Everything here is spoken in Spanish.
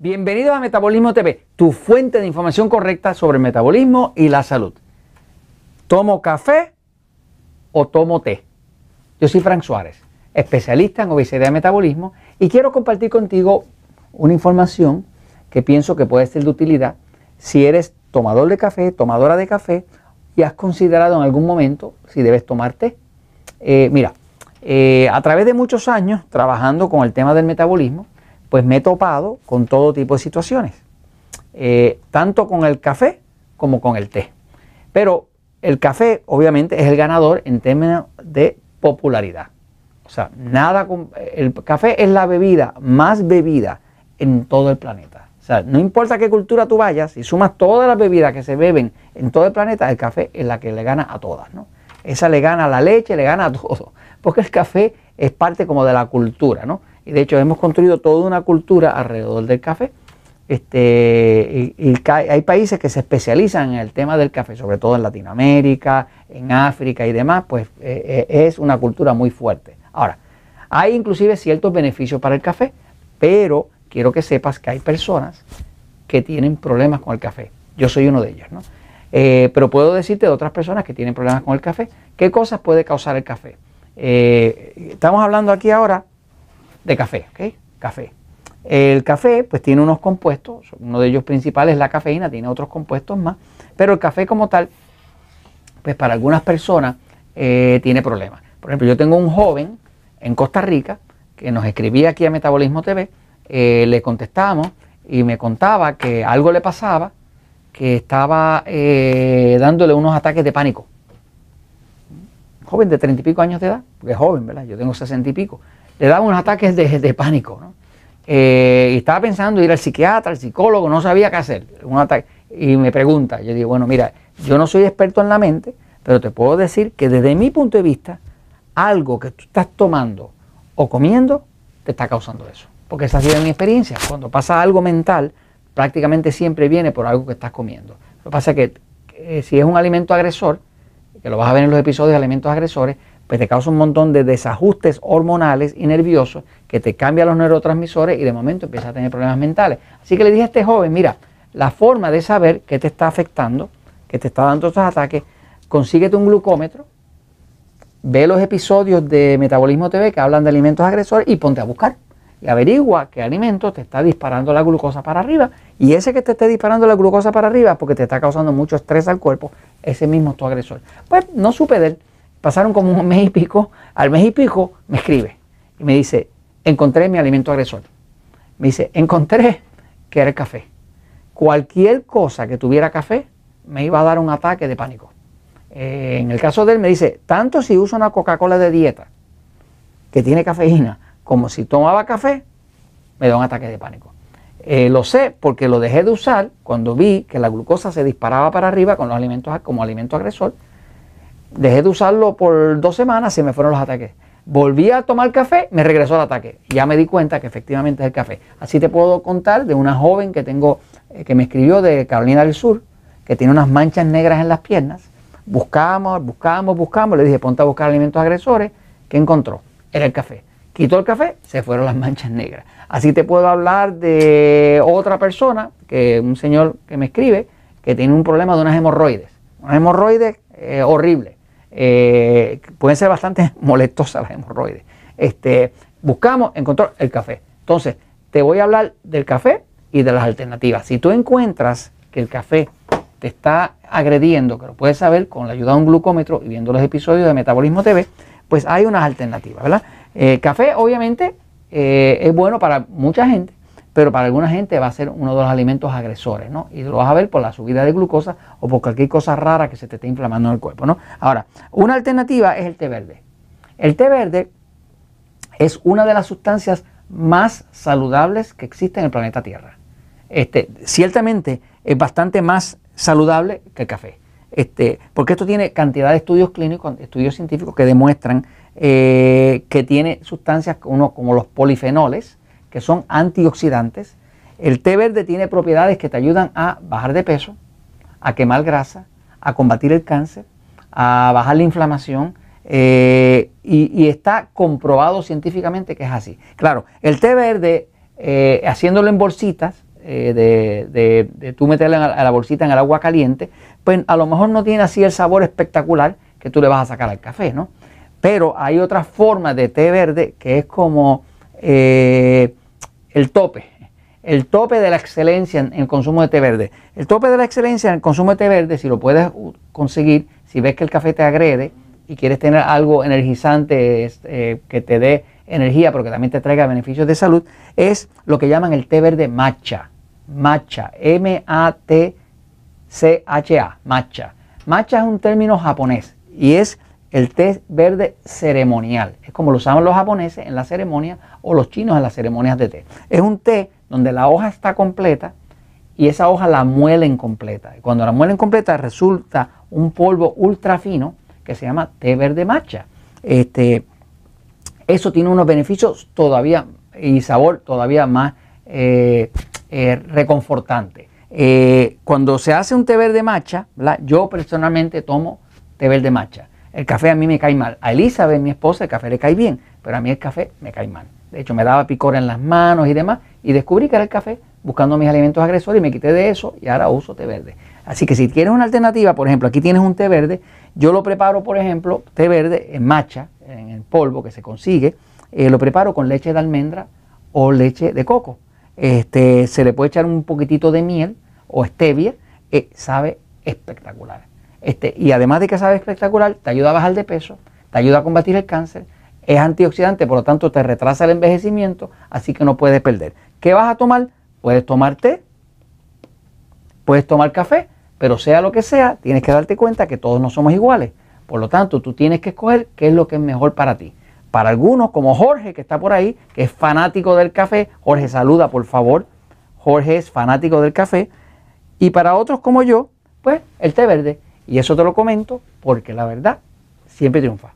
Bienvenidos a Metabolismo TV, tu fuente de información correcta sobre el metabolismo y la salud. ¿Tomo café o tomo té? Yo soy Frank Suárez, especialista en obesidad y metabolismo, y quiero compartir contigo una información que pienso que puede ser de utilidad si eres tomador de café, tomadora de café, y has considerado en algún momento si debes tomar té. Eh, mira, eh, a través de muchos años trabajando con el tema del metabolismo, pues me he topado con todo tipo de situaciones, eh, tanto con el café como con el té. Pero el café obviamente es el ganador en términos de popularidad. O sea, nada el café es la bebida más bebida en todo el planeta. O sea, no importa qué cultura tú vayas, si sumas todas las bebidas que se beben en todo el planeta, el café es la que le gana a todas, ¿no? Esa le gana a la leche, le gana a todo, porque el café es parte como de la cultura, ¿no? Y de hecho hemos construido toda una cultura alrededor del café. Este, y, hay países que se especializan en el tema del café, sobre todo en Latinoamérica, en África y demás, pues eh, eh, es una cultura muy fuerte. Ahora, hay inclusive ciertos beneficios para el café, pero quiero que sepas que hay personas que tienen problemas con el café. Yo soy uno de ellos, ¿no? Eh, pero puedo decirte de otras personas que tienen problemas con el café. ¿Qué cosas puede causar el café? estamos hablando aquí ahora de café, ¿ok? Café. El café pues tiene unos compuestos, uno de ellos principales es la cafeína, tiene otros compuestos más, pero el café como tal, pues para algunas personas eh, tiene problemas. Por ejemplo, yo tengo un joven en Costa Rica que nos escribía aquí a Metabolismo TV, eh, le contestamos y me contaba que algo le pasaba, que estaba eh, dándole unos ataques de pánico. Joven de treinta y pico años de edad, porque es joven, ¿verdad? Yo tengo sesenta y pico le daba unos ataques de, pánico. ¿no? Eh, y estaba pensando ir al psiquiatra, al psicólogo, no sabía qué hacer. Un ataque. Y me pregunta, yo digo, bueno, mira, yo no soy experto en la mente, pero te puedo decir que desde mi punto de vista, algo que tú estás tomando o comiendo te está causando eso. Porque esa ha sido mi experiencia. Cuando pasa algo mental, prácticamente siempre viene por algo que estás comiendo. Lo que pasa es que si es un alimento agresor, que lo vas a ver en los episodios de alimentos agresores, pues te causa un montón de desajustes hormonales y nerviosos que te cambian los neurotransmisores y de momento empiezas a tener problemas mentales. Así que le dije a este joven, mira, la forma de saber qué te está afectando, qué te está dando estos ataques, consíguete un glucómetro, ve los episodios de Metabolismo TV que hablan de alimentos agresores y ponte a buscar. Y averigua qué alimento te está disparando la glucosa para arriba. Y ese que te esté disparando la glucosa para arriba porque te está causando mucho estrés al cuerpo, ese mismo es tu agresor. Pues no supe de él pasaron como un mes y pico, al mes y pico me escribe y me dice, encontré mi alimento agresor. Me dice, encontré que era el café. Cualquier cosa que tuviera café me iba a dar un ataque de pánico. Eh, en el caso de él me dice, tanto si uso una Coca-Cola de dieta que tiene cafeína, como si tomaba café, me da un ataque de pánico. Eh, lo sé porque lo dejé de usar cuando vi que la glucosa se disparaba para arriba con los alimentos como alimento agresor Dejé de usarlo por dos semanas y me fueron los ataques. Volví a tomar café, me regresó el ataque. Ya me di cuenta que efectivamente es el café. Así te puedo contar de una joven que tengo, eh, que me escribió de Carolina del Sur, que tiene unas manchas negras en las piernas. Buscamos, buscamos, buscamos. Le dije, ponte a buscar alimentos agresores. ¿Qué encontró? Era el café. Quitó el café, se fueron las manchas negras. Así te puedo hablar de otra persona, que un señor que me escribe, que tiene un problema de unas hemorroides. Unas hemorroides eh, horribles eh, pueden ser bastante molestosas las hemorroides. Este, buscamos, encontró el café. Entonces, te voy a hablar del café y de las alternativas. Si tú encuentras que el café te está agrediendo, que lo puedes saber con la ayuda de un glucómetro y viendo los episodios de Metabolismo TV, pues hay unas alternativas, ¿verdad? Eh, café, obviamente, eh, es bueno para mucha gente, pero para alguna gente va a ser uno de los alimentos agresores, ¿no? Y lo vas a ver por la subida de glucosa o por cualquier cosa rara que se te esté inflamando en el cuerpo, ¿no? Ahora, una alternativa es el té verde. El té verde es una de las sustancias más saludables que existe en el planeta Tierra. Este, ciertamente es bastante más saludable que el café. Este, porque esto tiene cantidad de estudios clínicos, estudios científicos que demuestran eh, que tiene sustancias como, como los polifenoles, que son antioxidantes. El té verde tiene propiedades que te ayudan a bajar de peso, a quemar grasa, a combatir el cáncer, a bajar la inflamación eh, y, está comprobado científicamente que es así. Claro, el té verde, eh, haciéndolo en bolsitas, eh, de, tú meterla a la bolsita en el agua caliente, pues a lo mejor no tiene así el sabor espectacular que tú le vas a sacar al café, ¿no? Pero hay otra forma de té verde que es como eh, el tope, el tope de la excelencia en el consumo de té verde. El tope de la excelencia en el consumo de té verde, si lo puedes conseguir, si ves que el café te agrede y quieres tener algo energizante eh, que te dé energía, pero que también te traiga beneficios de salud, es lo que llaman el té verde matcha. Matcha, M-A-T-C-H-A, matcha. Matcha es un término japonés y es el té verde ceremonial. Es como lo usaban los japoneses en la ceremonia o los chinos en las ceremonias de té. Es un té donde la hoja está completa y esa hoja la muelen completa. Y cuando la muelen completa resulta un polvo ultra fino que se llama té verde matcha. Este, eso tiene unos beneficios todavía y sabor todavía más eh, eh, reconfortante. Eh, cuando se hace un té verde matcha, yo personalmente tomo té verde matcha. El café a mí me cae mal. A Elizabeth, mi esposa, el café le cae bien, pero a mí el café me cae mal. De hecho, me daba picor en las manos y demás, y descubrí que era el café buscando mis alimentos agresores y me quité de eso y ahora uso té verde. Así que si quieres una alternativa, por ejemplo, aquí tienes un té verde, yo lo preparo, por ejemplo, té verde en matcha, en el polvo que se consigue, eh, lo preparo con leche de almendra o leche de coco. Este, se le puede echar un poquitito de miel o stevia, eh, sabe espectacular. Este, y además de que sabe espectacular, te ayuda a bajar de peso, te ayuda a combatir el cáncer, es antioxidante, por lo tanto te retrasa el envejecimiento, así que no puedes perder. ¿Qué vas a tomar? Puedes tomar té, puedes tomar café, pero sea lo que sea, tienes que darte cuenta que todos no somos iguales. Por lo tanto, tú tienes que escoger qué es lo que es mejor para ti. Para algunos, como Jorge, que está por ahí, que es fanático del café, Jorge saluda, por favor. Jorge es fanático del café. Y para otros como yo, pues el té verde. Y eso te lo comento porque la verdad siempre triunfa.